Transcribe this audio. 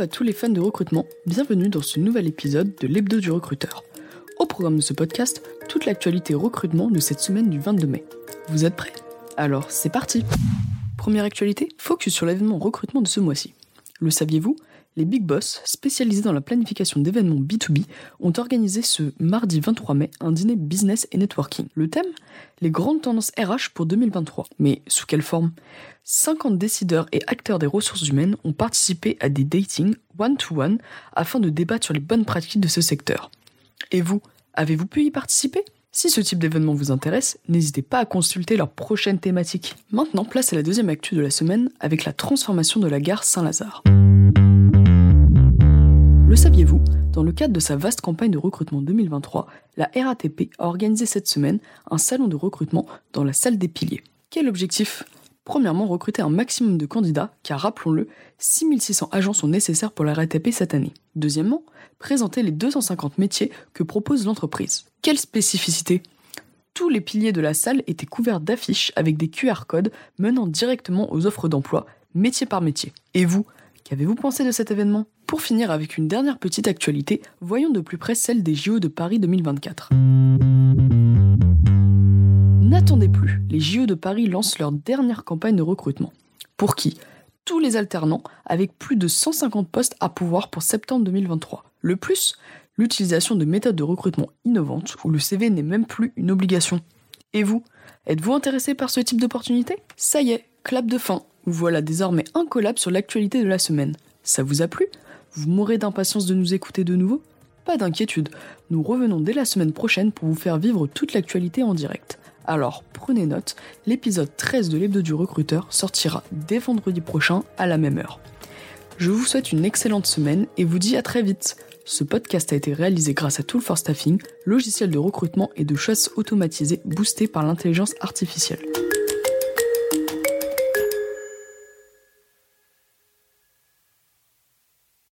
à tous les fans de recrutement, bienvenue dans ce nouvel épisode de l'Hebdo du recruteur. Au programme de ce podcast, toute l'actualité recrutement de cette semaine du 22 mai. Vous êtes prêts? Alors c'est parti Première actualité, focus sur l'événement recrutement de ce mois-ci. Le saviez-vous? Les Big Boss, spécialisés dans la planification d'événements B2B, ont organisé ce mardi 23 mai un dîner business et networking. Le thème? Les grandes tendances RH pour 2023. Mais sous quelle forme? 50 décideurs et acteurs des ressources humaines ont participé à des datings one-to-one afin de débattre sur les bonnes pratiques de ce secteur. Et vous, avez-vous pu y participer? Si ce type d'événement vous intéresse, n'hésitez pas à consulter leur prochaine thématique. Maintenant, place à la deuxième actu de la semaine avec la transformation de la gare Saint-Lazare. Le saviez-vous Dans le cadre de sa vaste campagne de recrutement 2023, la RATP a organisé cette semaine un salon de recrutement dans la salle des piliers. Quel objectif? Premièrement, recruter un maximum de candidats, car rappelons-le, 6600 agents sont nécessaires pour la RATP cette année. Deuxièmement, présenter les 250 métiers que propose l'entreprise. Quelle spécificité? Tous les piliers de la salle étaient couverts d'affiches avec des QR codes menant directement aux offres d'emploi, métier par métier. Et vous, qu'avez-vous pensé de cet événement? Pour finir avec une dernière petite actualité, voyons de plus près celle des JO de Paris 2024. N'attendez plus, les JO de Paris lancent leur dernière campagne de recrutement. Pour qui? Tous les alternants, avec plus de 150 postes à pouvoir pour septembre 2023. Le plus? L'utilisation de méthodes de recrutement innovantes où le CV n'est même plus une obligation. Et vous? Êtes-vous intéressé par ce type d'opportunité? Ça y est, clap de fin. Voilà désormais un collab sur l'actualité de la semaine. Ça vous a plu? Vous mourrez d'impatience de nous écouter de nouveau Pas d'inquiétude, nous revenons dès la semaine prochaine pour vous faire vivre toute l'actualité en direct. Alors prenez note, l'épisode 13 de l'hebdo du recruteur sortira dès vendredi prochain à la même heure. Je vous souhaite une excellente semaine et vous dis à très vite. Ce podcast a été réalisé grâce à Tool for Staffing, logiciel de recrutement et de chasse automatisé boosté par l'intelligence artificielle.